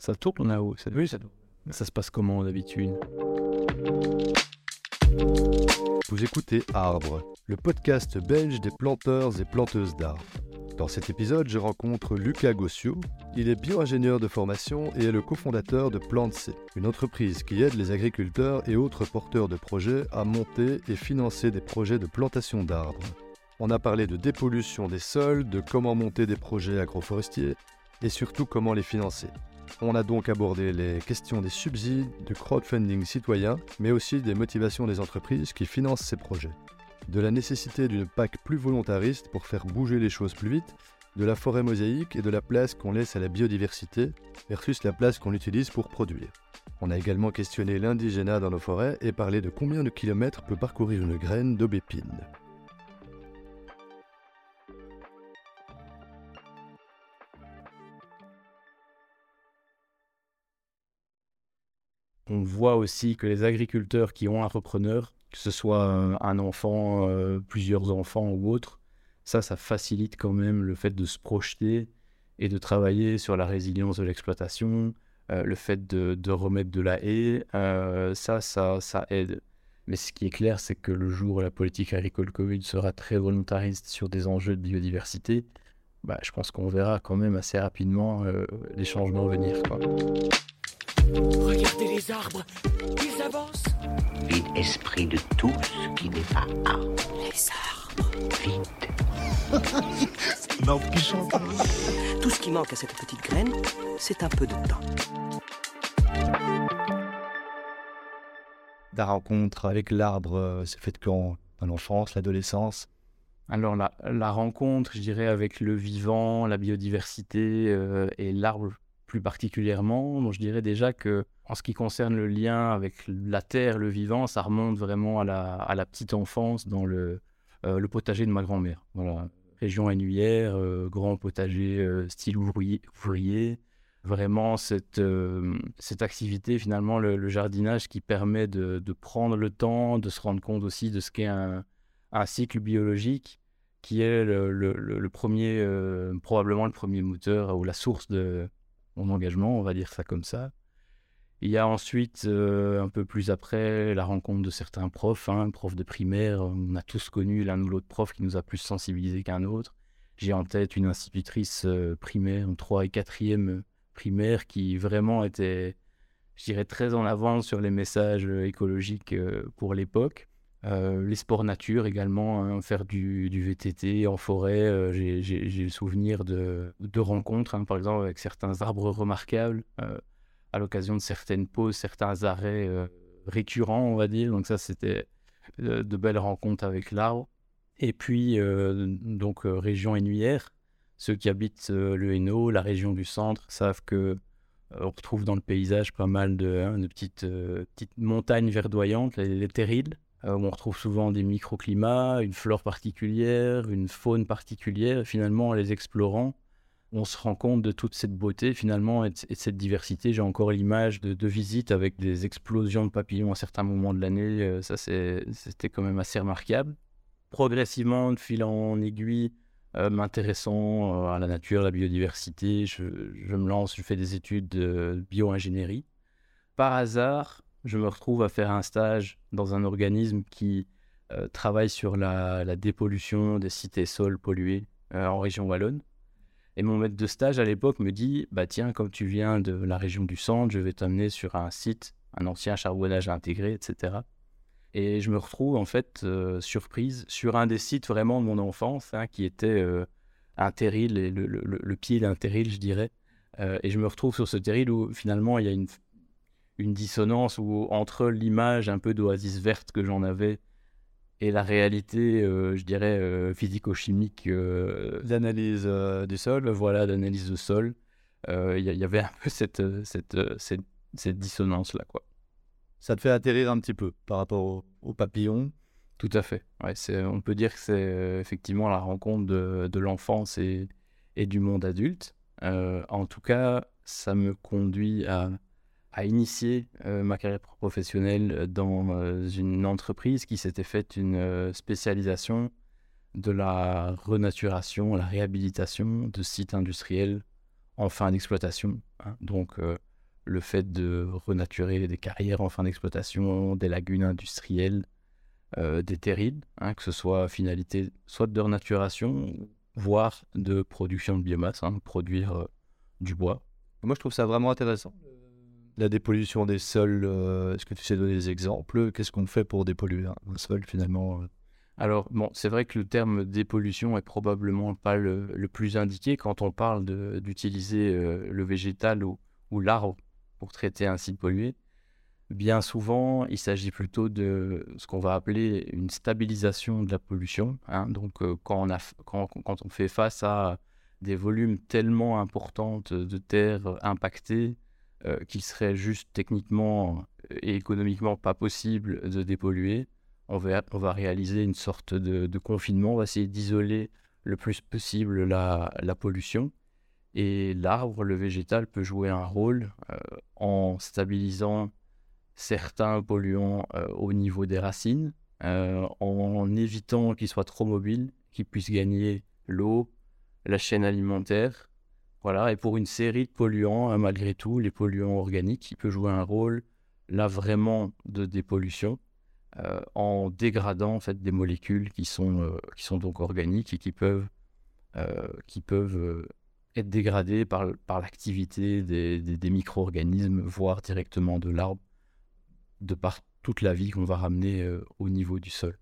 Ça tourne là-haut. Ça... Oui, ça tourne. Ça se passe comment d'habitude Vous écoutez Arbre, le podcast belge des planteurs et planteuses d'arbres. Dans cet épisode, je rencontre Lucas Gossiou. Il est bio-ingénieur de formation et est le cofondateur de PlantC, une entreprise qui aide les agriculteurs et autres porteurs de projets à monter et financer des projets de plantation d'arbres. On a parlé de dépollution des sols, de comment monter des projets agroforestiers et surtout comment les financer. On a donc abordé les questions des subsides, du crowdfunding citoyen, mais aussi des motivations des entreprises qui financent ces projets de la nécessité d'une PAC plus volontariste pour faire bouger les choses plus vite, de la forêt mosaïque et de la place qu'on laisse à la biodiversité versus la place qu'on utilise pour produire. On a également questionné l'indigénat dans nos forêts et parlé de combien de kilomètres peut parcourir une graine d'aubépine. On voit aussi que les agriculteurs qui ont un repreneur que ce soit un enfant, euh, plusieurs enfants ou autre, ça, ça facilite quand même le fait de se projeter et de travailler sur la résilience de l'exploitation, euh, le fait de, remettre de la haie, euh, ça, ça, ça aide. Mais ce qui est clair, c'est que le jour où la politique agricole commune sera très volontariste sur des enjeux de biodiversité, bah, je pense qu'on verra quand même assez rapidement les changements venir. Regardez les arbres, ils avancent. Vide esprit de tout ce qui n'est pas arbre. Les arbres. Vide. c'est qui chante. Tout ce qui manque à cette petite graine, c'est un peu de temps. La rencontre avec l'arbre, euh, c'est fait quand? Dans l'enfance, l'adolescence? Alors la, la, rencontre, je dirais, avec le vivant, la biodiversité euh, et l'arbre plus particulièrement. je dirais déjà que en ce qui concerne le lien avec la terre, le vivant, ça remonte vraiment à la, à la petite enfance dans le, euh, le potager de ma grand-mère. Voilà, région annuaire, euh, grand potager euh, style ouvrier, Vraiment cette, cette activité, finalement, le, jardinage qui permet de, prendre le temps, de se rendre compte aussi de ce qu'est un, un cycle biologique qui est le, le premier, probablement le premier moteur ou la source de, mon engagement, on va dire ça comme ça. Il y a ensuite, euh, un peu plus après, la rencontre de certains profs, hein, profs de primaire. On a tous connu l'un ou l'autre prof qui nous a plus sensibilisés qu'un autre. J'ai en tête une institutrice euh, primaire, en 3 et 4e primaire, qui vraiment était, je dirais, très en avance sur les messages euh, écologiques pour l'époque. Euh, les sports nature également, hein, faire du, VTT en forêt. Euh, j'ai le souvenir de, rencontres, hein, par exemple, avec certains arbres remarquables, euh, à l'occasion de certaines pauses, certains arrêts récurrents, on va dire. Donc ça, c'était de belles rencontres avec l'arbre. Et puis, donc, région énuyère. Ceux qui habitent le Hainaut, la région du centre, savent que on retrouve dans le paysage pas mal de, hein, petites, petites, montagnes verdoyantes, les, les terrils, euh, on retrouve souvent des microclimats, une flore particulière, une faune particulière. finalement, en les explorant, on se rend compte de toute cette beauté finalement et de, cette diversité. J'ai encore l'image de, visites avec des explosions de papillons à certains moments de l'année. Euh, ça, c'était quand même assez remarquable. Progressivement, de fil en aiguille, euh, m'intéressant à la nature, la biodiversité, je, me lance, je fais des études de bio-ingénierie. Par hasard, je me retrouve à faire un stage dans un organisme qui euh, travaille sur la, dépollution des et sols pollués euh, en région wallonne. Et mon maître de stage à l'époque me dit Bah tiens, comme tu viens de la région du centre, je vais t'amener sur un site, un ancien charbonnage intégré, etc. Et je me retrouve en fait euh, surprise sur un des sites vraiment de mon enfance, hein, qui était un terril, le, le, pied d'un terril, je dirais. et je me retrouve sur ce terril où finalement il y a une une dissonance où, entre l'image un peu d'oasis verte que j'en avais et la réalité, euh, je dirais, euh, physico-chimique euh, d'analyse du sol. Voilà, d'analyse de sol. Il y, avait un peu cette, cette, cette, dissonance-là, quoi. Ça te fait atterrir un petit peu par rapport au, papillon? Tout à fait. Ouais, on peut dire que c'est effectivement la rencontre de, de l'enfance et, et, du monde adulte. en tout cas, ça me conduit à à initier euh, ma carrière professionnelle dans euh, une entreprise qui s'était faite une euh, spécialisation de la renaturation, la réhabilitation de sites industriels en fin d'exploitation. Hein. Donc, le fait de renaturer des carrières en fin d'exploitation, des lagunes industrielles, euh, des terrils, hein, que ce soit finalité soit de renaturation, voire de production de biomasse, hein, produire euh, du bois. Moi, je trouve ça vraiment intéressant. La dépollution des sols, euh, est-ce que tu sais donner des exemples? Qu'est-ce qu'on fait pour dépolluer un, sol finalement Alors, bon, c'est vrai que le terme dépollution est probablement pas le, plus indiqué quand on parle d'utiliser euh, le végétal ou, l'arbre pour traiter un site pollué. Bien souvent, il s'agit plutôt de ce qu'on va appeler une stabilisation de la pollution. hein. Donc, euh, quand, on quand, on fait face à des volumes tellement importants de terre impactées euh, qu'il serait juste techniquement et économiquement pas possible de dépolluer, on va, réaliser une sorte de, confinement, on va essayer d'isoler le plus possible la, pollution. Et l'arbre, le végétal, peut jouer un rôle euh, en stabilisant certains polluants euh, au niveau des racines, euh, en évitant qu'ils soient trop mobiles, qu'ils puissent gagner l'eau, la chaîne alimentaire. Voilà, et pour une série de polluants, hein, malgré tout, les polluants organiques, il peut jouer un rôle là vraiment de dépollution euh, en dégradant en fait des molécules qui sont, euh, donc organiques et qui peuvent, euh, être dégradées par, l'activité des, des- des micro-organismes, voire directement de l'arbre, de par toute la vie qu'on va ramener au niveau du sol.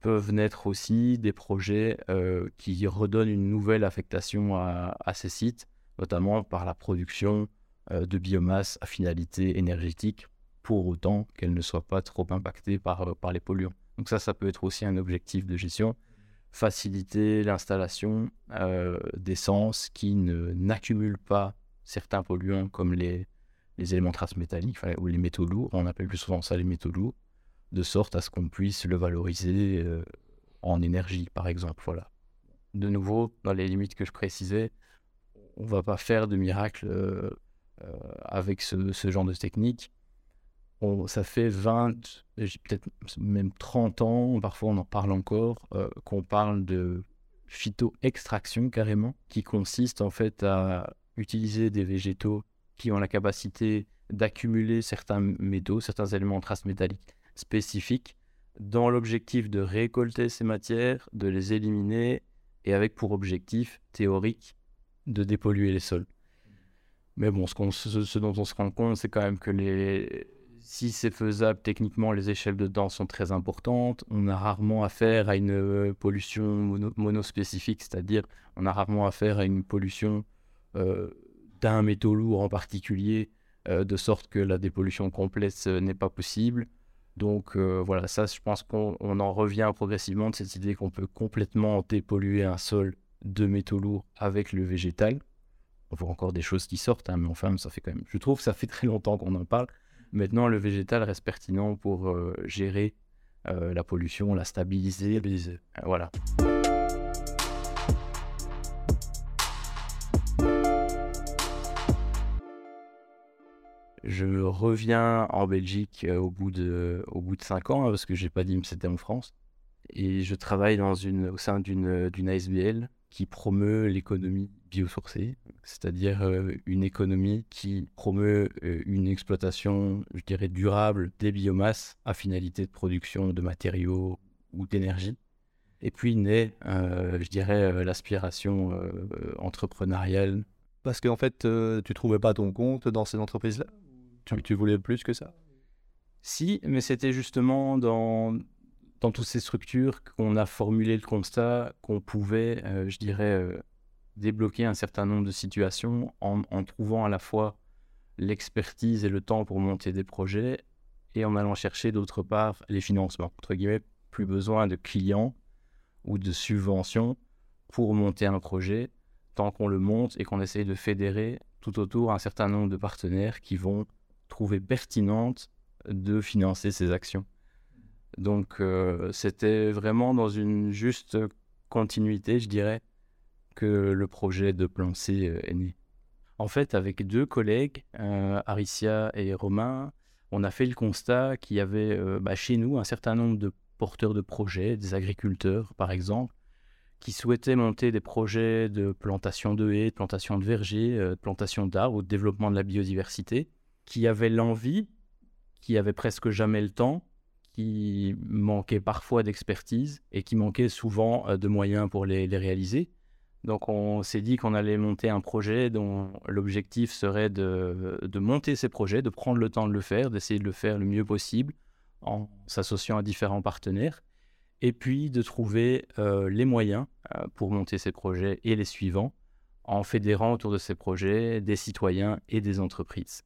Peuvent naître aussi des projets euh, qui redonnent une nouvelle affectation à, ces sites, notamment par la production euh, de biomasse à finalité énergétique, pour autant qu'elle ne soit pas trop impactée par, euh, par les polluants. Donc ça, ça peut être aussi un objectif de gestion, faciliter l'installation euh, d'essences qui n'accumulent pas certains polluants comme les, éléments traces métalliques ou les métaux lourds, on appelle plus souvent ça les métaux lourds, de sorte à ce qu'on puisse le valoriser euh, en énergie, par exemple. Voilà. De nouveau, dans les limites que je précisais, on va pas faire de miracle euh, euh, avec ce, genre de technique. On- ça fait 20, j'ai peut-être même 30 ans, parfois on en parle encore, qu'on parle de phyto-extraction carrément, qui consiste en fait à utiliser des végétaux qui ont la capacité d'accumuler certains métaux, certains éléments traces métalliques spécifiques, dans l'objectif de récolter ces matières, de les éliminer, et avec pour objectif théorique de dépolluer les sols. Mais bon, ce, dont on se rend compte, c'est quand même que les... si c'est faisable, techniquement, les échelles de temps sont très importantes. On a rarement affaire à une euh, pollution mono- monospécifique, c'est-à-dire on a rarement affaire à une pollution euh, d'un métaux lourd en particulier, euh, de sorte que la dépollution complète n'est pas possible. Donc euh, voilà, ça, je pense qu'on on en revient progressivement de cette idée qu'on peut complètement dépolluer un sol de métaux lourds avec le végétal. On voit encore des choses qui sortent, hein, mais enfin, ça fait quand même. Je trouve que ça fait très longtemps qu'on en parle. Maintenant, le végétal reste pertinent pour euh, gérer euh, la pollution, la stabiliser. Voilà. Je reviens en Belgique euh, au bout de au bout de cinq ans hein, parce que j'ai pas dit que c'était en France et je travaille dans une au sein d'une d'une ASBL qui promeut l'économie biosourcée, c'est-à-dire euh, une économie qui promeut euh, une exploitation, je dirais, durable des biomasses à finalité de production de matériaux ou d'énergie. Et puis naît, euh, je dirais, euh, l'aspiration euh, euh, entrepreneuriale. Parce qu'en fait, euh, tu trouvais pas ton compte dans ces entreprises-là? Tu, tu voulais plus que ça? Si, mais c'était justement dans, dans toutes ces structures qu'on a formulé le constat qu'on pouvait, euh, je dirais, euh, débloquer un certain nombre de situations en, en trouvant à la fois l'expertise et le temps pour monter des projets et en allant chercher d'autre part les financements. Entre guillemets, plus besoin de clients ou de subventions pour monter un projet tant qu'on le monte et qu'on essaye de fédérer tout autour un certain nombre de partenaires qui vont trouver pertinente de financer ces actions. Donc euh, c'était vraiment dans une juste continuité, je dirais, que le projet de Plan C euh, est né. En fait, avec deux collègues, euh, Aricia et Romain, on a fait le constat qu'il y avait bah, chez nous un certain nombre de porteurs de projets, des agriculteurs par exemple, qui souhaitaient monter des projets de plantation de haies, de plantation de vergers, de plantation d'arbres de développement de la biodiversité, qui avaient l'envie, qui avaient presque jamais le temps, qui manquaient parfois d'expertise et qui manquaient souvent euh, de moyens pour les, réaliser. Donc on s'est dit qu'on allait monter un projet dont l'objectif serait de, monter ces projets, de prendre le temps de le faire, d'essayer de le faire le mieux possible en s'associant à différents partenaires, et puis de trouver euh, les moyens euh, pour monter ces projets et les suivants en fédérant autour de ces projets des citoyens et des entreprises.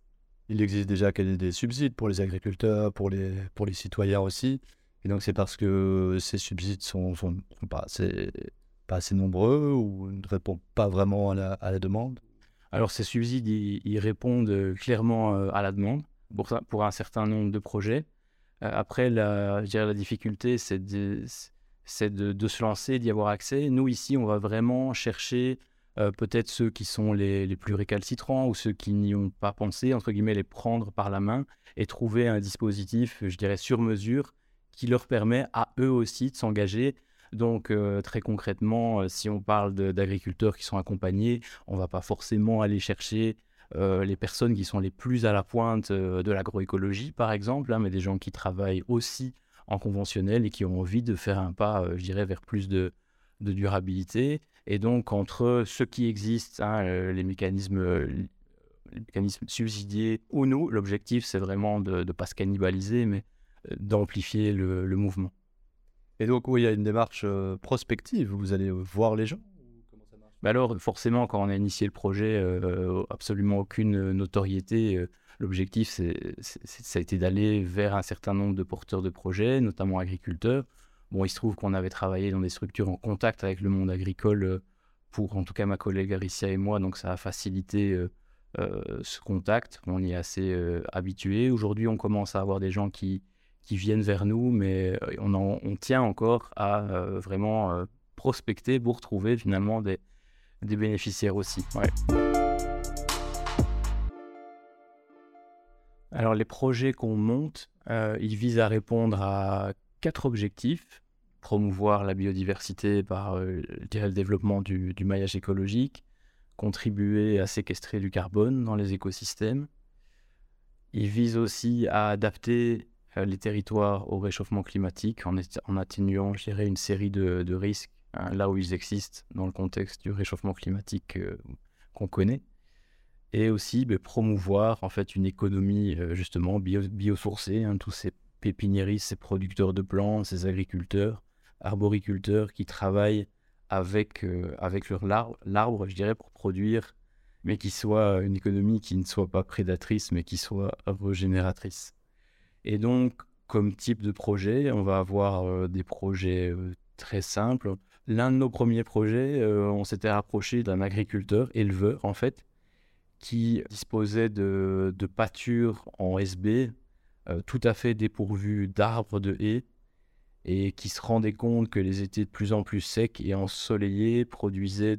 Il existe déjà des subsides pour les agriculteurs, pour les, pour les citoyens aussi. Et donc c'est parce que ces subsides sont, sont, pas, assez, pas, assez, nombreux ou ne répondent pas vraiment à la, à la demande Alors ces subsides, ils, répondent clairement euh, à la demande pour, pour un certain nombre de projets. Euh, après, la, je dirais la difficulté, c'est de, de, de, se lancer, d'y avoir accès. Nous, ici, on va vraiment chercher euh, peut-être ceux qui sont les, plus récalcitrants ou ceux qui n'y ont pas pensé, entre guillemets, les prendre par la main et trouver un dispositif, je dirais, sur mesure qui leur permet à eux aussi de s'engager. Donc, euh, très concrètement, euh, si on parle d'agriculteurs qui sont accompagnés, on ne va pas forcément aller chercher les personnes qui sont les plus à la pointe de l'agroécologie, par exemple, hein, mais des gens qui travaillent aussi en conventionnel et qui ont envie de faire un pas, je dirais, vers plus de, de durabilité. Et donc, entre ce qui existe, hein, euh, les, mécanismes, euh, les mécanismes subsidiés ou nous, l'objectif, c'est vraiment de ne pas se cannibaliser, mais euh, d'amplifier le, mouvement. Et donc, oui, il y a une démarche prospective, vous allez voir les gens bah alors, forcément, quand on a initié le projet, absolument aucune notoriété. L'objectif, ça a été d'aller vers un certain nombre de porteurs de projets, notamment agriculteurs, Bon, il se trouve qu'on avait travaillé dans des structures en contact avec le monde agricole euh, pour, en tout cas, ma collègue Aricia et moi, donc ça a facilité euh, euh, ce contact. On y est assez habitué. Aujourd'hui, on commence à avoir des gens qui, viennent vers nous, mais on, tient encore à vraiment prospecter pour trouver finalement des bénéficiaires aussi. Alors les projets qu'on monte, ils visent à répondre à quatre objectifs. Promouvoir la biodiversité par euh, le développement du, maillage écologique, contribuer à séquestrer du carbone dans les écosystèmes. Il vise aussi à adapter euh, les territoires au réchauffement climatique en, atténuant, dirais, une série de, risques hein, là où ils existent dans le contexte du réchauffement climatique euh, qu'on connaît. Et aussi ben, promouvoir en fait une économie justement bio, biosourcée, hein, tous ces pépiniéristes, ces producteurs de plantes, ces agriculteurs, arboriculteurs qui travaillent avec, euh, avec leur l'arbre, je dirais, pour produire, mais qui soit une économie qui ne soit pas prédatrice, mais qui soit régénératrice. Et donc, comme type de projet, on va avoir euh, des projets euh, très simples. L'un de nos premiers projets, on s'était rapproché d'un agriculteur, éleveur en fait, qui disposait de, de pâture en SB euh, tout à fait dépourvu d'arbres, de haies, et qui se rendait compte que les étés de plus en plus secs et ensoleillés produisaient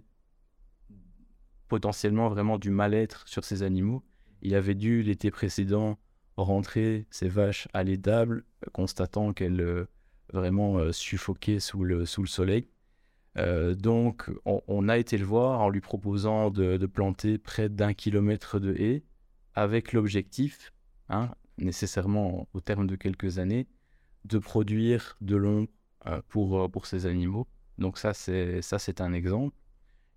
potentiellement vraiment du mal-être sur ces animaux. Il avait dû l'été précédent rentrer ses vaches à l'étable, constatant qu'elles euh, vraiment euh, suffoquaient sous le, sous le soleil. donc on, a été le voir en lui proposant de, planter près d'un kilomètre de haies avec l'objectif, hein, nécessairement au terme de quelques années, de produire de l'ombre euh, pour, euh, pour ces animaux. Donc ça, c'est ça, c'est un exemple.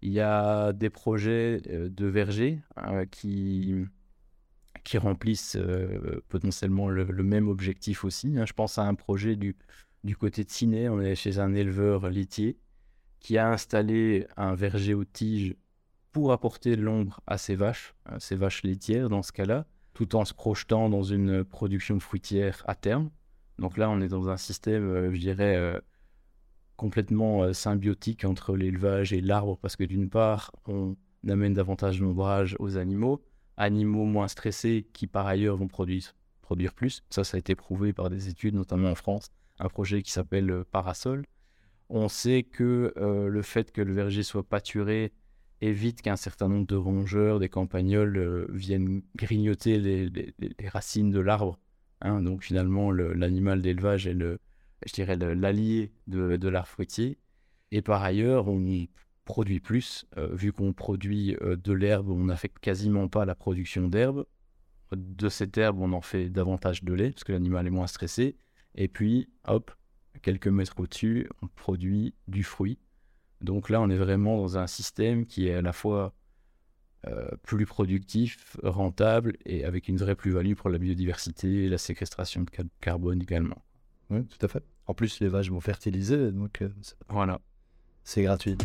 Il y a des projets euh, de vergers qui, qui remplissent potentiellement le, même objectif aussi. Hein. Je pense à un projet du, du côté de Ciné, on est chez un éleveur laitier qui a installé un verger aux tiges pour apporter de l'ombre à ses vaches, ses vaches laitières dans ce cas-là, tout en se projetant dans une production fruitière à terme. Donc là, on est dans un système, euh, je dirais, euh, complètement euh, symbiotique entre l'élevage et l'arbre, parce que d'une part, on amène davantage d'ombrage aux animaux, animaux moins stressés qui par ailleurs vont produire, produire plus. Ça, ça a été prouvé par des études, notamment en France, un projet qui s'appelle Parasol. On sait que le fait que le verger soit pâturé évite qu'un certain nombre de rongeurs, des campagnols, euh, viennent grignoter les, racines de l'arbre. Hein. donc finalement, l'animal d'élevage est le, je dirais, l'allié de, l'arbre fruitier. Et par ailleurs, on y produit plus, euh, vu qu'on produit euh, de l'herbe, on n'affecte quasiment pas la production d'herbe. de cette herbe, on en fait davantage de lait, parce que l'animal est moins stressé. Et puis, hop, quelques mètres au-dessus, on produit du fruit. Donc là, on est vraiment dans un système qui est à la fois euh, plus productif, rentable et avec une vraie plus-value pour la biodiversité et la séquestration de carbone également. Oui, tout à fait. En plus, les vaches vont fertiliser, donc euh, voilà. C'est gratuit.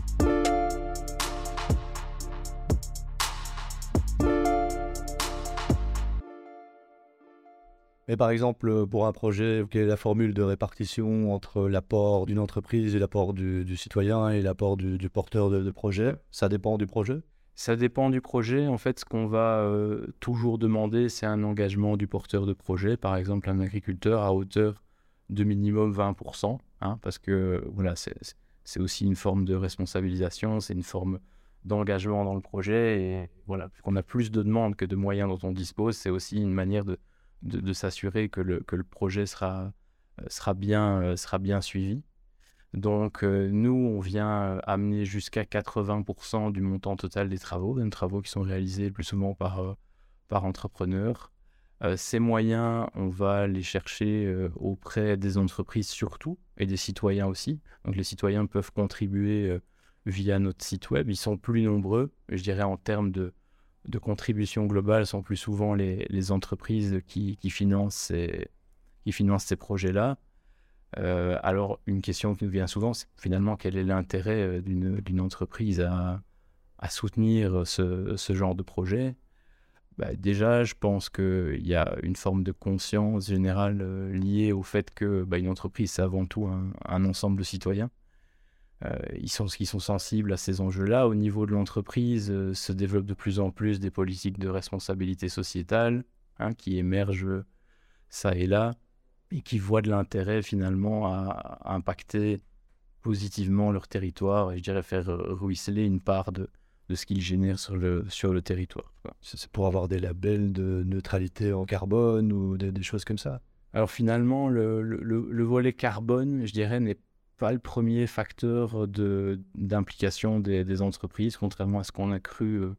Mais par exemple, pour un projet, quelle est la formule de répartition entre l'apport d'une entreprise et l'apport du, citoyen et l'apport du, porteur de, projet Ça dépend du projet? Ça dépend du projet. En fait, ce qu'on va euh, toujours demander, c'est un engagement du porteur de projet. Par exemple, un agriculteur à hauteur de minimum 20%, hein, parce que voilà, c'est aussi une forme de responsabilisation, c'est une forme d'engagement dans le projet. Et voilà, qu'on a plus de demandes que de moyens dont on dispose, c'est aussi une manière de de, s'assurer que le, que le projet sera, euh, sera, bien, euh, sera bien suivi. Donc euh, nous, on vient amener jusqu'à 80% du montant total des travaux, des travaux qui sont réalisés plus souvent par, par entrepreneurs. ces moyens, on va les chercher auprès des entreprises surtout et des citoyens aussi. Donc les citoyens peuvent contribuer via notre site web. Ils sont plus nombreux, je dirais en termes de, de contribution globale sont plus souvent les, entreprises qui, financent ces, projets-là. Euh, alors, une question qui nous vient souvent, c'est finalement quel est l'intérêt euh, d'une entreprise à, soutenir ce, genre de projet? Bah, Déjà, je pense qu'il y a une forme de conscience générale euh, liée au fait que bah, une entreprise, c'est avant tout un ensemble de citoyens ils, sont, ils sont sensibles à ces enjeux-là. Au niveau de l'entreprise, euh, se développent de plus en plus des politiques de responsabilité sociétale hein, qui émergent ça et là et qui voient de l'intérêt finalement à, impacter positivement leur territoire et je dirais faire ruisseler une part de, de ce qu'ils génèrent sur le, sur le territoire. C'est pour avoir des labels de neutralité en carbone ou des, des choses comme ça Alors finalement, le, le, le volet carbone, je dirais, n'est pas le premier facteur d'implication des, entreprises, contrairement à ce qu'on a cru euh,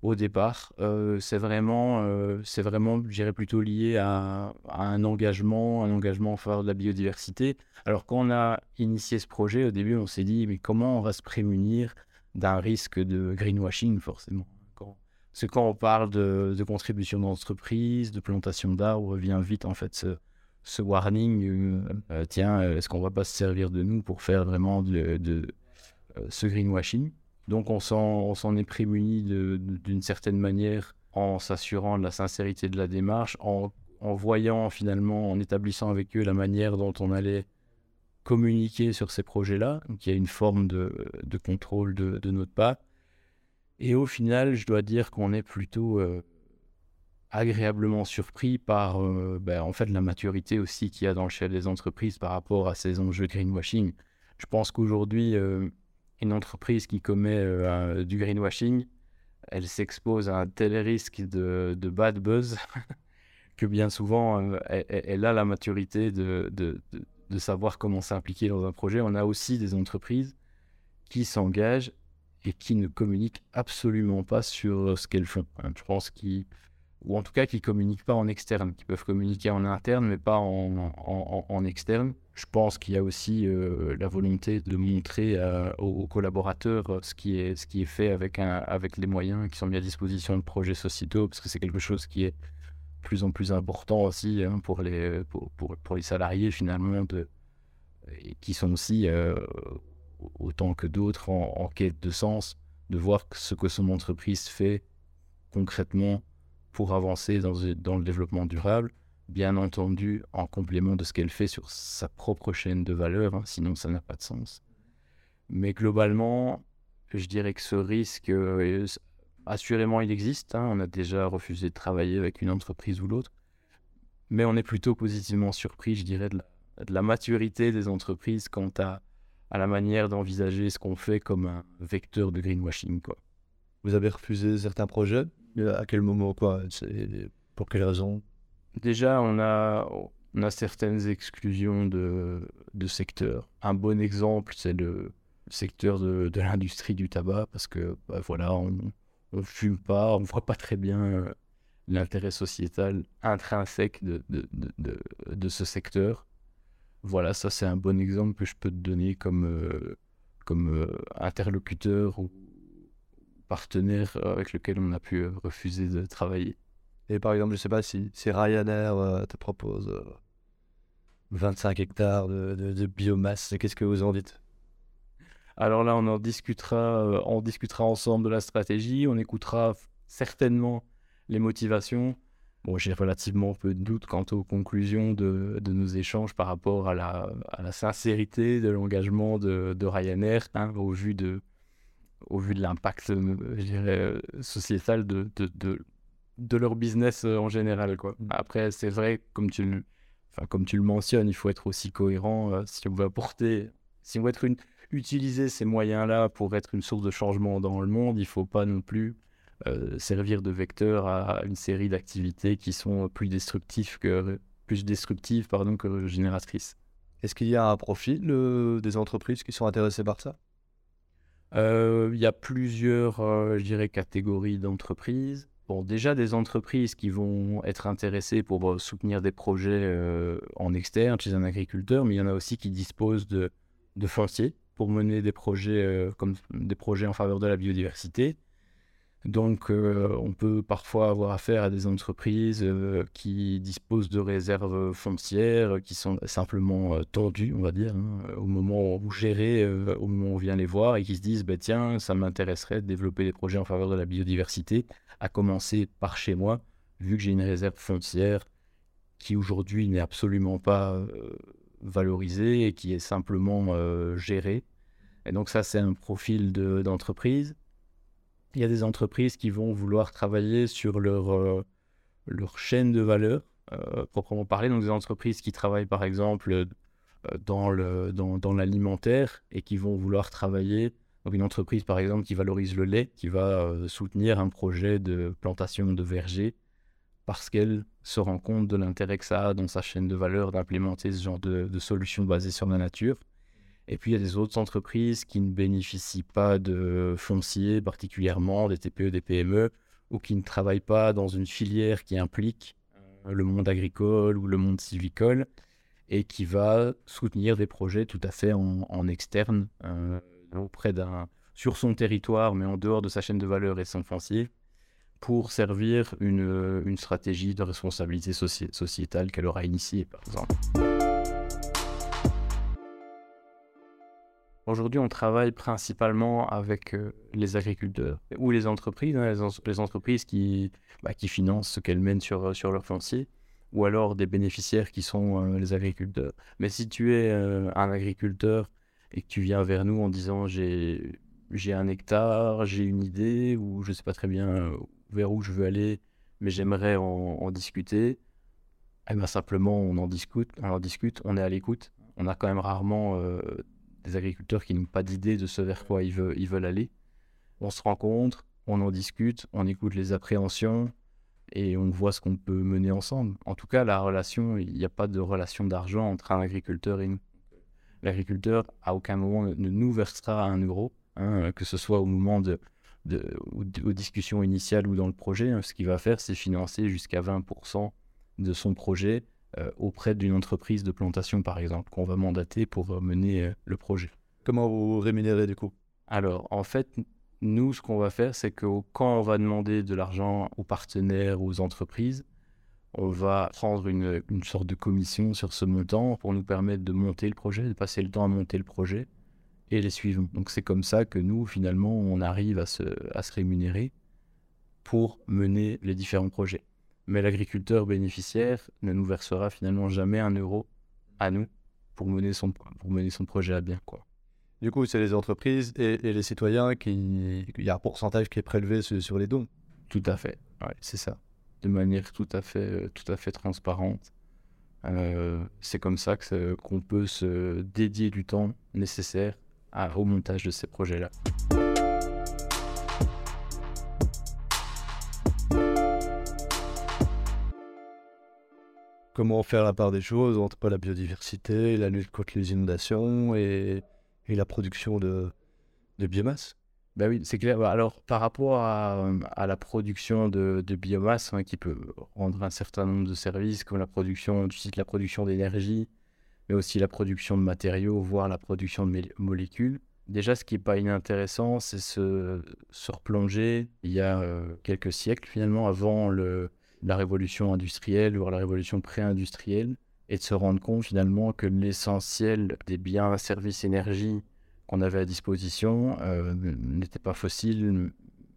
au départ. Euh, c'est vraiment, euh, c'est vraiment, je dirais, plutôt lié à, un engagement, un engagement en faveur de la biodiversité. Alors, quand on a initié ce projet, au début, on s'est dit, mais comment on va se prémunir d'un risque de greenwashing, forcément? Parce que quand on parle de, de contribution d'entreprise, de plantation d'arbres, vient vite, en fait, ce ce warning, euh, euh, tiens, euh, est-ce qu'on va pas se servir de nous pour faire vraiment de, ce greenwashing? Donc on s'en est prémuni d'une certaine manière en s'assurant de la sincérité de la démarche, en, voyant finalement, en établissant avec eux la manière dont on allait communiquer sur ces projets-là. Y a une forme de, contrôle de, notre part. Et au final, je dois dire qu'on est plutôt agréablement surpris par euh, ben, en fait la maturité aussi qu'il y a dans le chef des entreprises par rapport à ces enjeux greenwashing. Je pense qu'aujourd'hui, euh, une entreprise qui commet euh, du greenwashing, elle s'expose à un tel risque de, bad buzz que bien souvent, elle, a la maturité de, de, de savoir comment s'impliquer dans un projet. On a aussi des entreprises qui s'engagent et qui ne communiquent absolument pas sur ce qu'elles font. Je pense qu'ils ou en tout cas qui ne communiquent pas en externe, qui peuvent communiquer en interne, mais pas en, externe. Je pense qu'il y a aussi euh, la volonté de montrer euh, aux, collaborateurs euh, ce qui est, ce qui est fait avec, avec les moyens qui sont mis à disposition de projets sociétaux, parce que c'est quelque chose qui est de plus en plus important aussi hein, pour, les, pour, pour, les salariés finalement, de, et qui sont aussi, autant que d'autres, en quête de sens, de voir ce que son entreprise fait concrètement pour avancer dans, le développement durable, bien entendu en complément de ce qu'elle fait sur sa propre chaîne de valeur, hein, sinon ça n'a pas de sens. Mais globalement, je dirais que ce risque, euh, assurément, il existe. Hein. on a déjà refusé de travailler avec une entreprise ou l'autre, mais on est plutôt positivement surpris, je dirais, de la, maturité des entreprises quant à, la manière d'envisager ce qu'on fait comme un vecteur de greenwashing. Vous avez refusé certains projets? À quel moment quoi Pour quelles raisons Déjà, on a, on a certaines exclusions de, de secteurs. Un bon exemple, c'est le secteur de, de l'industrie du tabac, parce que bah, voilà, on ne fume pas, on ne voit pas très bien euh, l'intérêt sociétal intrinsèque de, de, de, de, ce secteur. Voilà, ça c'est un bon exemple que je peux te donner comme, euh, comme euh, interlocuteur ou partenaire avec lequel on a pu refuser de travailler. Et par exemple, je ne sais pas si, si Ryanair te propose 25 hectares de, de biomasse, qu'est-ce que vous en dites? Alors là, on en discutera, on discutera ensemble de la stratégie, on écoutera certainement les motivations. Bon, j'ai relativement peu de doutes quant aux conclusions de, nos échanges par rapport à la, sincérité de l'engagement de, Ryanair, hein, au vu de, au vu de l'impact, euh, sociétal de, de, leur business euh, en général. Quoi. Mm. Après, c'est vrai, comme tu, le, enfin, comme tu le mentionnes, il faut être aussi cohérent euh, si on veut apporter, si on veut être une, utiliser ces moyens-là pour être une source de changement dans le monde, il ne faut pas non plus euh, servir de vecteur à une série d'activités qui sont plus destructives que, plus destructives, pardon, que génératrices. Est-ce qu'il y a un profil euh, des entreprises qui sont intéressées par ça? euh, Il y a plusieurs, je dirais, catégories d'entreprises. Bon, déjà des entreprises qui vont être intéressées pour soutenir des projets en externe chez un agriculteur, mais il y en a aussi qui disposent de, de pour mener des projets comme des projets en faveur de la biodiversité. Donc, euh, on peut parfois avoir affaire à des entreprises euh, qui disposent de réserves foncières qui sont simplement euh, tendues, on va dire, hein, au moment où gérez, au moment où on vient les voir et qui se disent bah, tiens, ça m'intéresserait de développer des projets en faveur de la biodiversité, à commencer par chez moi, vu que j'ai une réserve foncière qui aujourd'hui n'est absolument pas valorisée et qui est simplement gérée. Et donc, ça, c'est un profil d'entreprise. Il y a des entreprises qui vont vouloir travailler sur leur, euh, chaîne de valeur, euh, proprement parler. Donc des entreprises qui travaillent par exemple euh, dans l'alimentaire et qui vont vouloir travailler. Donc une entreprise par exemple qui valorise le lait, qui va soutenir un projet de plantation de vergers parce qu'elle se rend compte de l'intérêt que ça a dans sa chaîne de valeur d'implémenter ce genre de, de solutions basées sur la nature. Et puis, il y a des autres entreprises qui ne bénéficient pas de foncier particulièrement, des TPE, des PME, ou qui ne travaillent pas dans une filière qui implique euh, le monde agricole ou le monde civicole, et qui va soutenir des projets tout à fait en, externe, euh, auprès d'un, sur son territoire, mais en dehors de sa chaîne de valeur et son foncier, pour servir une stratégie de responsabilité sociétale qu'elle aura initiée, par exemple. Aujourd'hui, on travaille principalement avec euh, les agriculteurs ou les entreprises, hein, les, entreprises qui, bah, qui financent ce qu'elles mènent sur, euh, leur foncier, ou alors des bénéficiaires qui sont euh, les agriculteurs. Mais si tu es un agriculteur et que tu viens vers nous en disant j'ai un hectare, j'ai une idée, ou je ne sais pas très bien vers où je veux aller, mais j'aimerais en, discuter, eh ben simplement on en discute, on en discute, on est à l'écoute. On a quand même rarement des agriculteurs qui n'ont pas d'idée de ce vers quoi ils veulent, aller. On se rencontre, on en discute, on écoute les appréhensions et on voit ce qu'on peut mener ensemble. En tout cas, la relation, il n'y a pas de relation d'argent entre un agriculteur et nous. L'agriculteur, à aucun moment, ne nous versera un euro, hein, que ce soit au moment de, de, aux discussions initiales ou dans le projet. Hein. ce qu'il va faire, c'est financer jusqu'à 20% de son projet euh, auprès d'une entreprise de plantation, par exemple, qu'on va mandater pour euh, mener euh, le projet. Comment vous rémunérez du coup? Alors, en fait, nous, ce qu'on va faire, c'est que quand on va demander de l'argent aux partenaires, aux entreprises, on va prendre une, une, sorte de commission sur ce montant pour nous permettre de monter le projet, de passer le temps à monter le projet et les suivants. Donc c'est comme ça que nous, finalement, on arrive à se, à se rémunérer pour mener les différents projets mais l'agriculteur bénéficiaire ne nous versera finalement jamais un euro à nous pour mener son, pour mener son projet à bien. Quoi. Du coup, c'est les entreprises et, les citoyens qui. Il y a un pourcentage qui est prélevé sur, les dons. Tout à fait, ouais, c'est ça. De manière tout à fait, tout à fait transparente. Euh, c'est comme ça qu'on peut se dédier du temps nécessaire à, au montage de ces projets-là. Comment faire la part des choses entre la biodiversité, la lutte contre les inondations et, la production de, biomasse Ben oui, c'est clair. Alors, par rapport à, la production de, biomasse, hein, qui peut rendre un certain nombre de services, comme la production, tu cites la production d'énergie, mais aussi la production de matériaux, voire la production de molécules. Déjà, ce qui n'est pas inintéressant, c'est se, se replonger il y a euh, quelques siècles, finalement, avant le, la révolution industrielle, voire la révolution pré-industrielle, et de se rendre compte, finalement, que l'essentiel des biens, services, énergie qu'on avait à disposition euh, n'était pas fossile,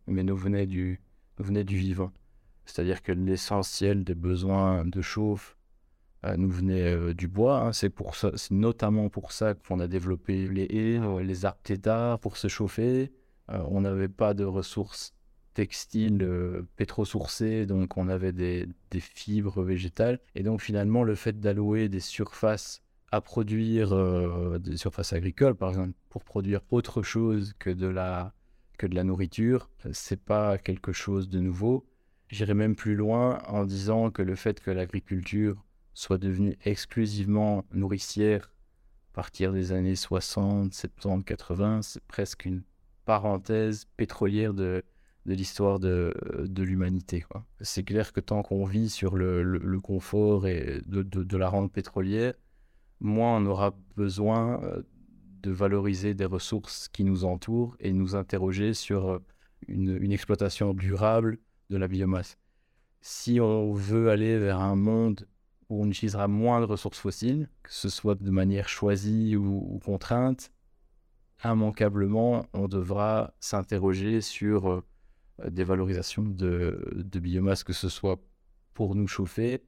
mais nous venait du, du vivant. C'est-à-dire que l'essentiel des besoins de chauffe, euh, nous venait euh, du bois. Hein. C'est pour ça, c'est notamment pour ça qu'on a développé les haies, les arbres pour se chauffer. on n'avait pas de ressources textiles pétro-sourcées, donc on avait des, fibres végétales. Et donc finalement, le fait d'allouer des surfaces à produire, des surfaces agricoles par exemple, pour produire autre chose que de la, que de la nourriture, c'est pas quelque chose de nouveau. J'irais même plus loin en disant que le fait que l'agriculture soit devenue exclusivement nourricière à partir des années 60, 70, 80. C'est presque une parenthèse pétrolière de, de l'histoire de, de l'humanité. C'est clair que tant qu'on vit sur le, le, confort et de, de, la rente pétrolière, moins on aura besoin euh, de valoriser des ressources qui nous entourent et nous interroger sur euh, une, une exploitation durable de la biomasse. Si on veut aller vers un monde où on utilisera moins de ressources fossiles, que ce soit de manière choisie ou, contrainte, immanquablement, on devra s'interroger sur euh, des valorisations de, biomasse, que ce soit pour nous chauffer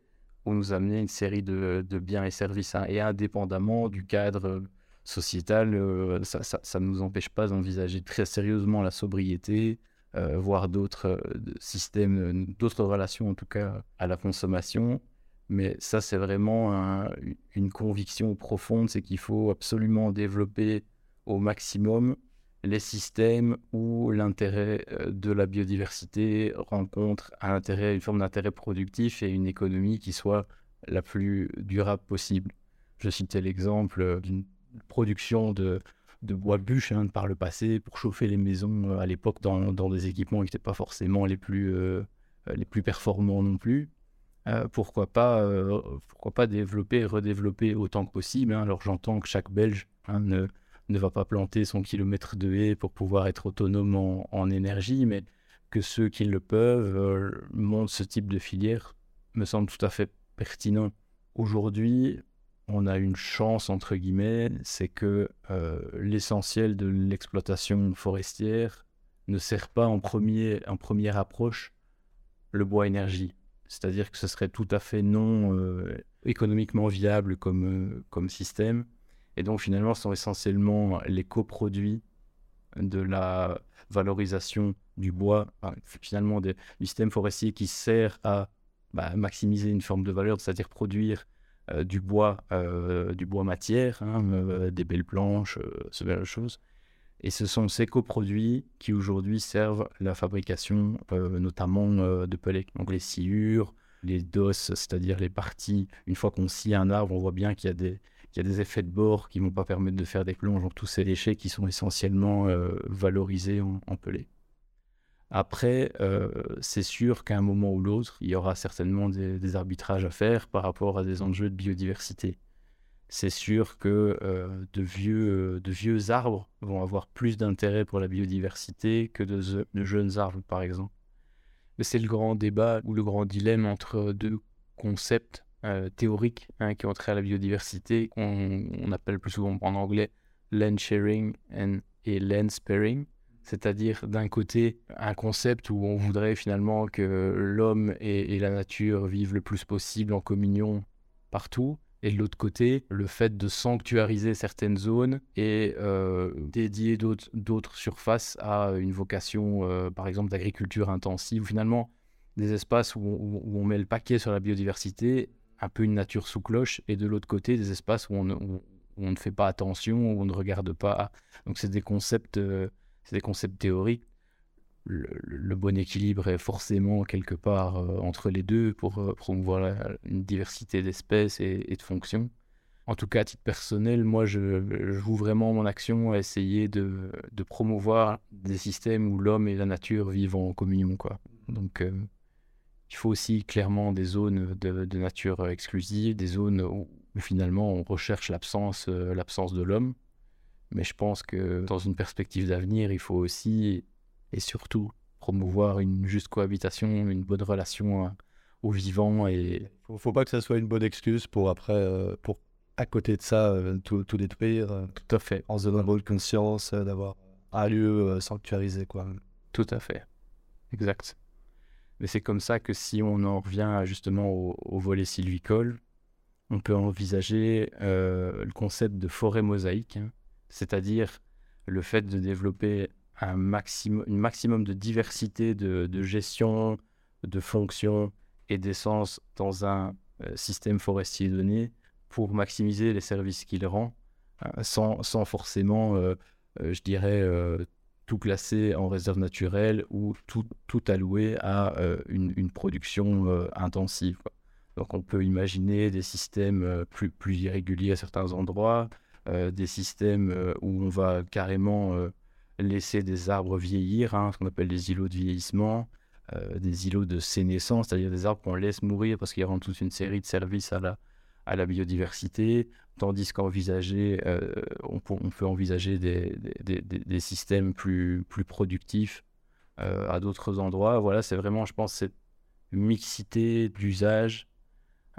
ou nous amener une série de, biens et services. Hein. Et indépendamment du cadre sociétal, euh, ça ne nous empêche pas d'envisager très sérieusement la sobriété, euh, voire d'autres systèmes, d'autres relations en tout cas à la consommation mais ça, c'est vraiment une conviction profonde, c'est qu'il faut absolument développer au maximum les systèmes où l'intérêt euh, de la biodiversité rencontre un intérêt, une forme d'intérêt productif et une économie qui soit la plus durable possible. Je citais l'exemple d'une production de, de bois bûche hein, par le passé pour chauffer les maisons euh, à l'époque dans, dans, des équipements qui n'étaient pas forcément les plus, euh, les plus performants non plus. Euh, pourquoi, pas, euh, pourquoi pas développer et redévelopper autant que possible. Hein. Alors j'entends que chaque Belge hein, ne, ne, va pas planter son kilomètre de haie pour pouvoir être autonome en, énergie, mais que ceux qui le peuvent euh, montent ce type de filière me semble tout à fait pertinent. Aujourd'hui, on a une chance, entre guillemets, c'est que l'essentiel de l'exploitation forestière ne sert pas en, premier, en première approche le bois énergie. C'est-à-dire que ce serait tout à fait non euh, économiquement viable comme, euh, comme système. Et donc finalement, ce sont essentiellement les coproduits de la valorisation du bois, finalement du système forestier qui sert à bah, maximiser une forme de valeur, c'est-à-dire produire euh, du bois, du bois matière, hein, des belles planches, ce genre de choses. Et ce sont ces coproduits qui aujourd'hui servent la fabrication euh, notamment euh, de pellets. Donc les sciures, les dosses, c'est-à-dire les parties. Une fois qu'on scie un arbre, on voit bien qu'il y a des, y a des effets de bord qui ne vont pas permettre de faire des plonges. Donc tous ces déchets qui sont essentiellement euh, valorisés en, en pellets. Après, c'est sûr qu'à un moment ou l'autre, il y aura certainement des, arbitrages à faire par rapport à des enjeux de biodiversité c'est sûr que euh, de, vieux, euh, de vieux arbres vont avoir plus d'intérêt pour la biodiversité que de, jeunes arbres, par exemple. Mais c'est le grand débat ou le grand dilemme entre deux concepts euh, théoriques hein, qui ont trait à la biodiversité, qu'on on appelle plus souvent en anglais land sharing et land sparing. C'est-à-dire d'un côté un concept où on voudrait finalement que l'homme et la nature vivent le plus possible en communion partout, et de l'autre côté, le fait de sanctuariser certaines zones et euh, dédier d'autres surfaces à une vocation, euh, par exemple, d'agriculture intensive, finalement, des espaces où on, met le paquet sur la biodiversité, un peu une nature sous cloche, et de l'autre côté, des espaces où on, ne fait pas attention, où on ne regarde pas. Donc, c'est des concepts, euh, c'est des concepts théoriques le, bon équilibre est forcément quelque part euh, entre les deux pour euh, promouvoir une diversité d'espèces et, de fonctions. en tout cas, à titre personnel, moi, je, joue vraiment mon action à essayer de, de promouvoir des systèmes où l'homme et la nature vivent en communion. Quoi. Donc, il faut aussi clairement des zones de, de nature exclusive, des zones où, où finalement on recherche l'absence euh, l'absence de l'homme. Mais je pense que dans une perspective d'avenir, il faut aussi et surtout promouvoir une juste cohabitation, une bonne relation à- aux vivants et Faut, faut pas que ça soit une bonne excuse pour après, euh, pour à côté de ça, euh, tout, tout détruire, euh, tout à fait, en se donnant bonne conscience euh, d'avoir un lieu euh, sanctuarisé, quoi. tout à fait, exact. Mais c'est comme ça que si on en revient justement au, volet sylvicole, on peut envisager euh, le concept de forêt mosaïque, hein, c'est-à-dire le fait de développer un maximum, de diversité de, gestion, de fonctions et d'essence dans un euh, système forestier donné pour maximiser les services qu'il rend, hein, sans, forcément, euh, je dirais, tout classer en réserve naturelle ou tout, tout allouer à euh, une, une production euh, intensive. Donc on peut imaginer des systèmes euh, plus, plus irréguliers à certains endroits, des systèmes où on va carrément laisser des arbres vieillir, hein, ce qu'on appelle des îlots de vieillissement, des îlots de sénescence, c'est-à-dire des arbres qu'on laisse mourir parce qu'ils rendent toute une série de services à la, à la biodiversité, tandis qu'envisager, euh, on, peut, envisager des, systèmes plus, productifs euh, à d'autres endroits. Voilà, c'est vraiment, je pense, cette mixité d'usages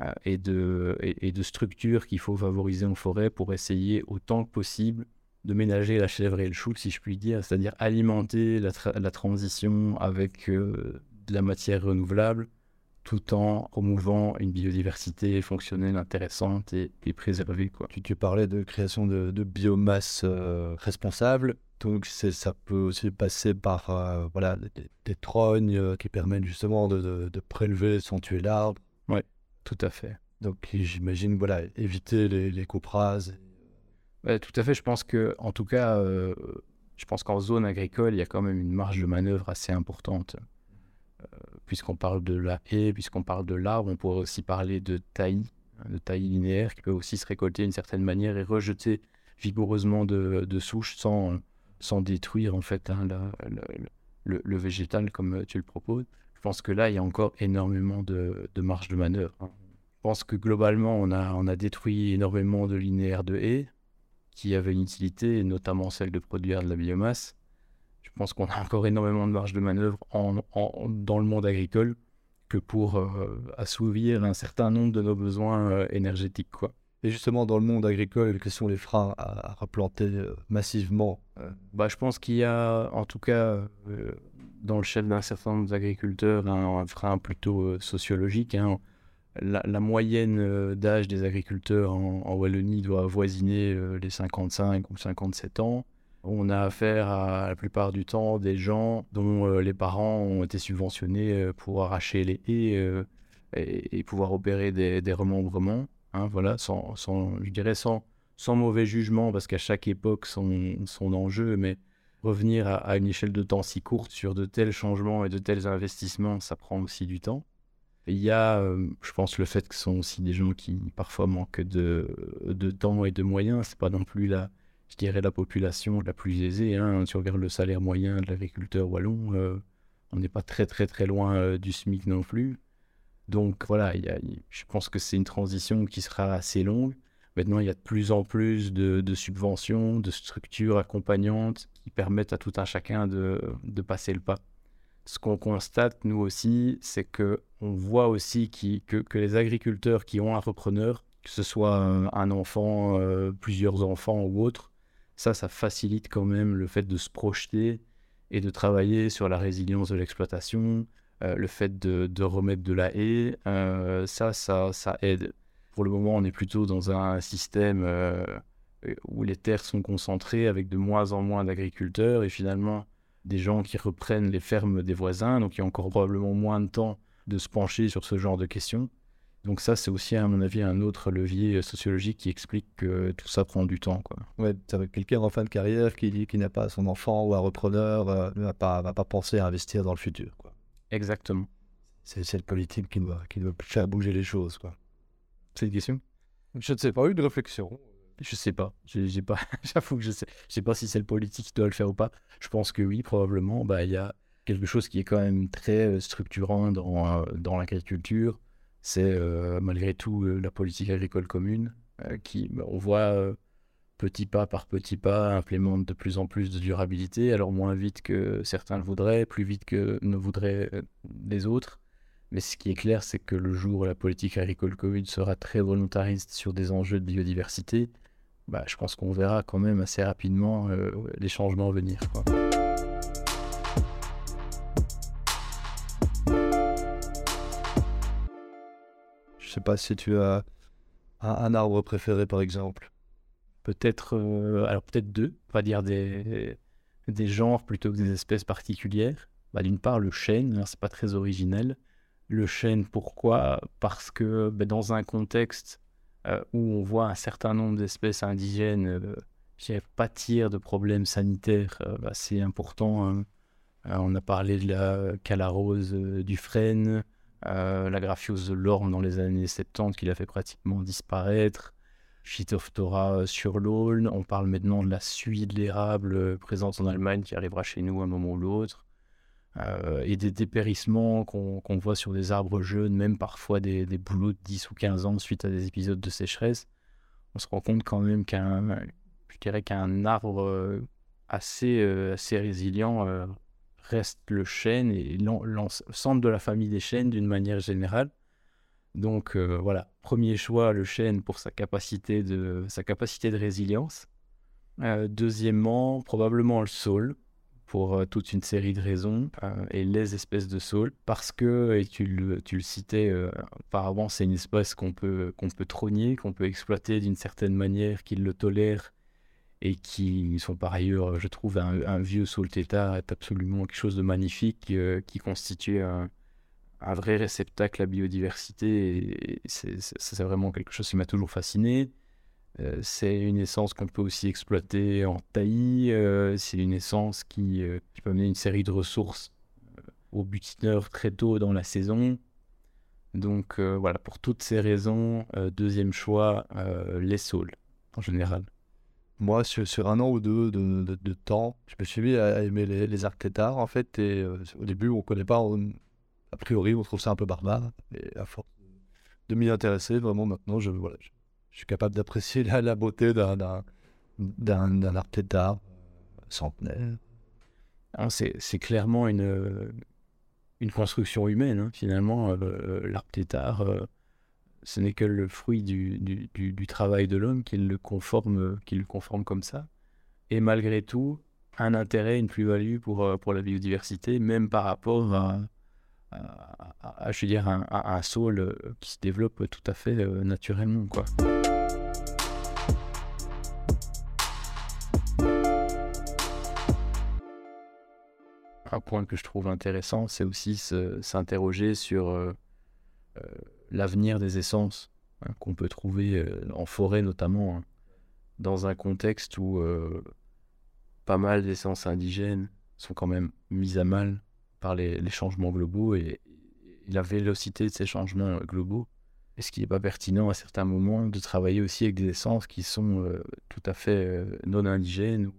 euh, et, de, et, et de structures qu'il faut favoriser en forêt pour essayer autant que possible de ménager la chèvre et le chou, si je puis dire, c'est-à-dire alimenter la, tra- la transition avec de la matière renouvelable tout en promouvant une biodiversité fonctionnelle intéressante et, et préservée. Quoi. Tu, tu parlais de création de, de biomasse euh, responsable. Donc ça peut aussi passer par euh, voilà, des, des trognes euh, qui permettent justement de, de- de prélever sans tuer l'arbre. Tout à fait. Donc j'imagine voilà, éviter les, les coupes rases. Ouais, tout à fait. Je pense que, en tout cas, je pense qu'en zone agricole, il y a quand même une marge de manœuvre assez importante. Euh, puisqu'on parle de la haie, puisqu'on parle de l'arbre, on pourrait aussi parler de taillis, hein, de taillis linéaires qui peuvent aussi se récolter d'une certaine manière et rejeter vigoureusement de, de souches sans, sans détruire en fait hein, le, végétal comme euh, tu le proposes. Je pense que là, il y a encore énormément de, marge de manœuvre. hein. Je pense que globalement, on a, on a détruit énormément de linéaires de haies qui avaient une utilité, notamment celle de produire de la biomasse. Je pense qu'on a encore énormément de marge de manœuvre en, en- dans le monde agricole que pour euh, assouvir un certain nombre de nos besoins euh, énergétiques. Quoi. Et justement dans le monde agricole, quels sont les freins à, à replanter euh, massivement Bah, je pense qu'il y a, en tout cas, dans le chef d'un certain nombre d'agriculteurs, un, un frein plutôt sociologique. hein. La, la moyenne d'âge des agriculteurs en, en Wallonie doit avoisiner les 55 ou 57 ans. On a affaire à, la plupart du temps des gens dont euh, les parents ont été subventionnés euh, pour arracher les haies euh, et, pouvoir opérer des, des remembrements. hein, voilà, sans, je dirais sans, mauvais jugement, parce qu'à chaque époque, son, son enjeu, mais revenir à, une échelle de temps si courte sur de tels changements et de tels investissements, ça prend aussi du temps. Il y a, je pense, le fait que ce sont aussi des gens qui parfois manquent de, de temps et de moyens. C'est pas non plus la, je dirais, la population la plus aisée. Hein. Si on regarde le salaire moyen de l'agriculteur wallon, euh, on n'est pas très très très loin euh, du SMIC non plus. Donc voilà, il y a- je pense que c'est une transition qui sera assez longue. Maintenant, il y a de plus en plus de, de subventions, de structures accompagnantes qui permettent à tout un chacun de, de passer le pas. Ce qu'on constate, nous aussi, c'est que on voit aussi qui- que, que les agriculteurs qui ont un repreneur, que ce soit un, un enfant, euh, plusieurs enfants ou autre, ça, ça facilite quand même le fait de se projeter et de travailler sur la résilience de l'exploitation, euh, le fait de, remettre de la haie, euh, ça, ça, ça aide. Pour le moment, on est plutôt dans un système euh, où les terres sont concentrées avec de moins en moins d'agriculteurs et finalement des gens qui reprennent les fermes des voisins, donc il y a encore probablement moins de temps de se pencher sur ce genre de questions. Donc ça, c'est aussi, à mon avis, un autre levier sociologique qui explique que tout ça prend du temps. Quoi. Ouais, quelqu'un en fin de carrière qui, qui n'a pas son enfant ou un repreneur, euh, ne va pas, va pas penser à investir dans le futur. quoi. Exactement. C'est le politique qui doit, qui doit faire bouger les choses. Quoi. C'est une question? Je ne sais pas, une réflexion. Je sais pas. J'ai pas. J'avoue que je sais. Je sais pas si c'est le politique qui doit le faire ou pas. Je pense que oui, probablement. Bah, il y a quelque chose qui est quand même très euh, structurant dans, euh, dans l'agriculture. C'est euh, malgré tout la politique agricole commune qui, bah, on voit petit pas par petit pas, implémente de plus en plus de durabilité, alors moins vite que certains le voudraient, plus vite que ne voudraient les autres. Mais ce qui est clair, c'est que le jour où la politique agricole commune sera très volontariste sur des enjeux de biodiversité, bah, je pense qu'on verra quand même assez rapidement euh, les changements venir. Sais pas si tu as un, arbre préféré par exemple. Peut-être, euh, alors peut-être deux, on va dire des, des genres plutôt que des espèces particulières. Bah, D'une part, le chêne, c'est pas très originel. Le chêne, pourquoi? Parce que bah, dans un contexte euh, où on voit un certain nombre d'espèces indigènes euh, pâtir de problèmes sanitaires euh, assez importants. Hein. on a parlé de la calarose du frêne, la graphiose de dans les années 70 qui l'a fait pratiquement disparaître, Phytophthora sur l'aulne. On parle maintenant de la suie de l'érable présente en Allemagne qui arrivera chez nous à un moment ou l'autre. Euh, et des dépérissements qu'on voit sur des arbres jeunes, même parfois des, des, bouleaux de 10 ou 15 ans suite à des épisodes de sécheresse, on se rend compte quand même qu'un qu'un arbre euh, assez, euh, assez résilient reste le chêne et l'ensemble de la famille des chênes d'une manière générale. Donc voilà, premier choix, le chêne pour sa capacité de, sa capacité de résilience. deuxièmement, probablement le saule, pour euh, toute une série de raisons, euh, et les espèces de saules, parce que, et tu le, tu le citais euh, auparavant, c'est une espèce qu'on peut, qu'on peut trogner, qu'on peut exploiter d'une certaine manière, qui le tolère, et qui sont par ailleurs, je trouve, un, vieux saule tétard est absolument quelque chose de magnifique, qui constitue un, vrai réceptacle à biodiversité, et c'est vraiment quelque chose qui m'a toujours fasciné. Euh, c'est une essence qu'on peut aussi exploiter en taillis. Euh, c'est une essence qui, euh, qui, peut amener une série de ressources aux butineurs très tôt dans la saison. Donc voilà, pour toutes ces raisons, deuxième choix, les saules en général. Moi, sur, un an ou deux de, de, temps, je me suis mis à aimer les, les en fait. Et au début, on ne connaît pas, a priori, on trouve ça un peu barbare. Et à force de m'y intéresser, vraiment maintenant, je, voilà, je suis capable d'apprécier la, la, beauté d'un arbre tétard euh, centenaire. C'est clairement une, une construction humaine, hein. finalement. Euh, euh, ce n'est que le fruit du, travail de l'homme qui le, conforme, conforme comme ça. Et malgré tout, un intérêt, une plus-value pour, pour la biodiversité, même par rapport à, à, je veux dire, un, un, sol qui se développe tout à fait naturellement. Quoi. un point que je trouve intéressant, c'est aussi s'interroger sur euh, euh, l'avenir des essences hein, qu'on peut trouver euh, en forêt notamment, hein, dans un contexte où pas mal d'essences indigènes sont quand même mises à mal par les, changements globaux et, la vélocité de ces changements globaux. Est-ce qu'il n'est pas pertinent à certains moments de travailler aussi avec des essences qui sont tout à fait non indigènes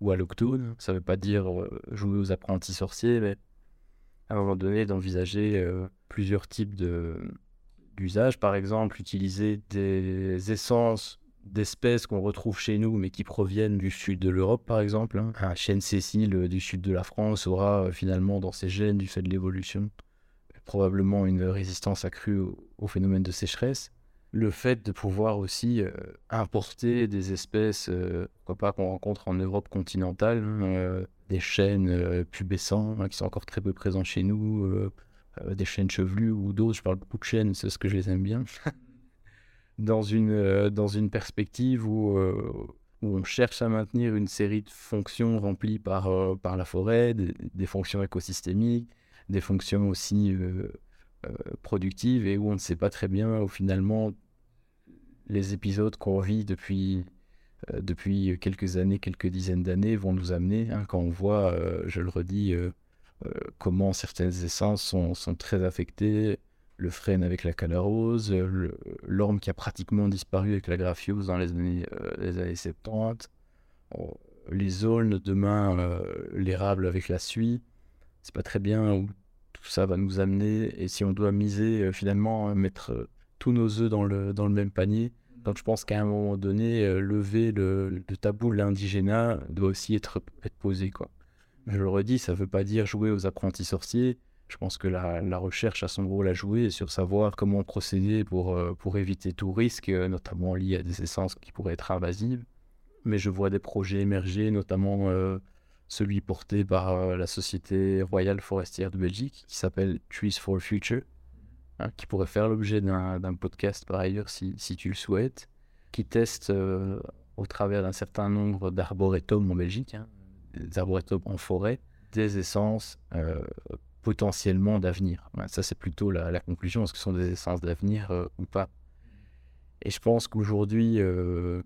ou allochtones. Ça ne veut pas dire euh, jouer aux apprentis sorciers, mais à un moment donné, d'envisager euh, plusieurs types d'usages. Par exemple, utiliser des essences d'espèces qu'on retrouve chez nous, mais qui proviennent du sud de l'Europe, par exemple. Hein. Un chêne Cécile euh, du sud de la France aura finalement dans ses gènes, du fait de l'évolution, probablement une résistance accrue au phénomène de sécheresse le fait de pouvoir aussi euh, importer des espèces, euh, pas qu'on rencontre en Europe continentale, hein, euh, des chênes pubescents hein, qui sont encore très peu présents chez nous, des chênes chevelus ou d'autres, je parle beaucoup de chênes, c'est ce que je les aime bien, dans, une, dans une perspective où, où, on cherche à maintenir une série de fonctions remplies par, par la forêt, des, des, fonctions écosystémiques, des fonctions aussi productives et où on ne sait pas très bien où finalement les épisodes qu'on vit depuis, euh, depuis quelques années, quelques dizaines d'années vont nous amener, hein, quand on voit, euh, je le redis, euh, comment certaines essences sont, très affectées le frêne avec la calarose, l'orme qui a pratiquement disparu avec la graphiose dans les années, les années 70, les aulnes, demain l'érable avec la suie. C'est pas très bien où tout ça va nous amener et si on doit miser finalement mettre tous nos œufs dans le, dans le même panier. Donc je pense qu'à un moment donné, lever le, tabou de l'indigénat doit aussi être, être posé. Quoi. Je le redis, ça ne veut pas dire jouer aux apprentis sorciers. Je pense que la, recherche a son rôle à jouer sur savoir comment procéder pour, euh, éviter tout risque, euh, notamment lié à des essences qui pourraient être invasives. Mais je vois des projets émerger, notamment euh, celui porté par la Société Royale Forestière de Belgique, qui s'appelle Trees for Future, hein, qui pourrait faire l'objet d'un podcast par ailleurs si, si, tu le souhaites, qui teste au travers d'un certain nombre d'arboretums en Belgique, hein, arboretums en forêt, des essences potentiellement d'avenir. Ça, c'est plutôt la, conclusion. Est-ce que ce sont des essences d'avenir euh, ou pas? Et je pense qu'aujourd'hui, euh,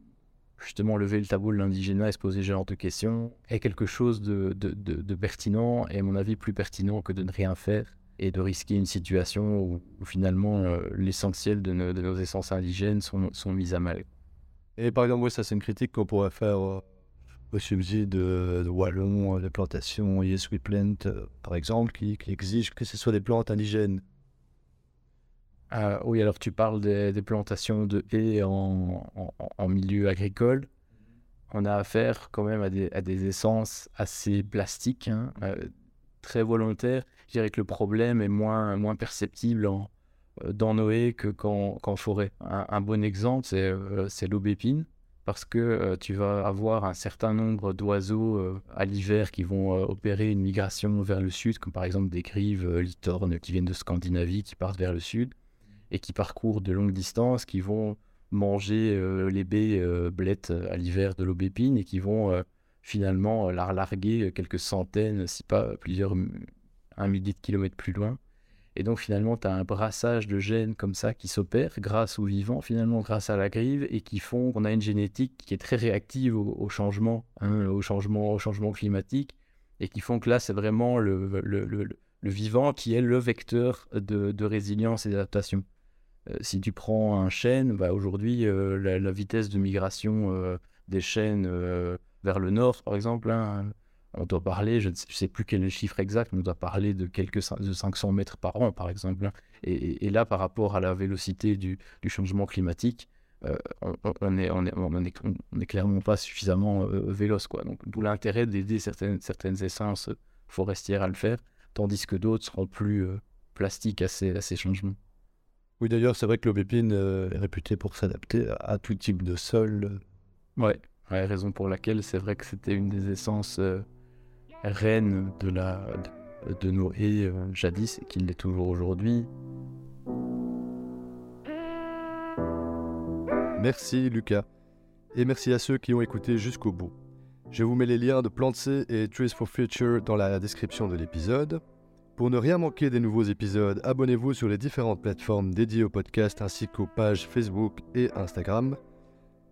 justement, lever le tabou de l'indigénat et se poser ce genre de questions est quelque chose de, pertinent et, à mon avis, plus pertinent que de ne rien faire et de risquer une situation où, finalement euh, l'essentiel de, nos essences indigènes sont, sont mises à mal. Et par exemple, ça, c'est une critique qu'on pourrait faire au subside de, Wallon, les plantations Yes We Plant, euh, par exemple, qui, qui, exigent que ce soit des plantes indigènes. Ah, oui, alors tu parles des, plantations de haies en, milieu agricole. On a affaire quand même à des, essences assez plastiques, hein, euh, très volontaires. Je dirais que le problème est moins, perceptible euh, dans nos haies que qu'en forêt. Un, un, bon exemple, c'est l'aubépine parce que euh, tu vas avoir un certain nombre d'oiseaux euh, à l'hiver qui vont euh, opérer une migration vers le sud, comme par exemple des grives litornes qui viennent de Scandinavie, qui partent vers le sud et qui parcourent de longues distances, qui vont manger les baies blettes à l'hiver de l'aubépine et qui vont finalement la larguer quelques centaines, si pas plusieurs, un millier de kilomètres plus loin et donc finalement, tu as un brassage de gènes comme ça qui s'opère grâce aux vivants, finalement grâce à la grive, et qui font qu'on a une génétique qui est très réactive au, changement, hein, au, changement, au changement climatique, et qui font que là, c'est vraiment le, vivant qui est le vecteur de, de résilience et d'adaptation. Euh, si tu prends un chêne, bah aujourd'hui, euh, la, vitesse de migration euh, des chênes vers le nord, par exemple, hein, on doit parler, je ne sais, plus quel est le chiffre exact, mais on doit parler de quelques de 500 mètres par an, par exemple. Hein. Et, là, par rapport à la vélocité du, changement climatique, euh, on n'est on est, on est, on est, clairement pas suffisamment euh, véloce. Quoi. Donc, d'où l'intérêt d'aider certaines, certaines essences forestières à le faire, tandis que d'autres seront plus euh, plastiques à ces, à ces changements. Oui, d'ailleurs, c'est vrai que l'aubépine est réputée pour s'adapter à, tout type de sol. Ouais, ouais, raison pour laquelle c'est vrai que c'était une des essences reine de, la, nos haies euh, jadis et qu'il l'est toujours aujourd'hui. Merci Lucas. Et merci à ceux qui ont écouté jusqu'au bout. Je vous mets les liens de Plantse et Trees for Future dans la description de l'épisode. Pour ne rien manquer des nouveaux épisodes, abonnez-vous sur les différentes plateformes dédiées au podcast ainsi qu'aux pages Facebook et Instagram.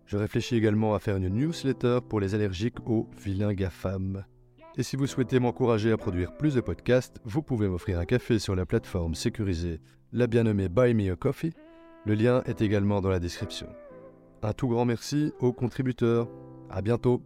Je réfléchis également à faire une newsletter pour les allergiques aux vilains GAFAM. Et si vous souhaitez m'encourager à produire plus de podcasts, vous pouvez m'offrir un café sur la plateforme sécurisée la bien nommée Buy Me a Coffee. Le lien est également dans la description. Un tout grand merci aux contributeurs. À bientôt.